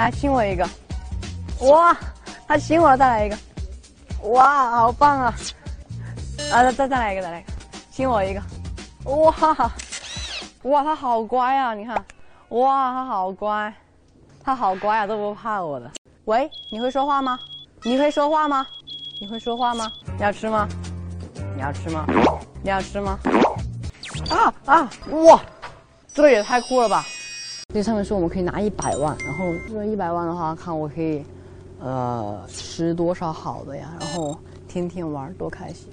来亲我一个，哇，他亲我了，再来一个，哇，好棒啊！啊，再再来一个，再来一个，亲我一个，哇，哇，他好乖啊，你看，哇，他好乖，他好乖啊，都不怕我的。喂，你会说话吗？你会说话吗？你会说话吗？你要吃吗？你要吃吗？你要吃吗？啊啊，哇，这个也太酷了吧！那上面说我们可以拿一百万，然后这一百万的话，看我可以，呃，吃多少好的呀，然后天天玩，多开心。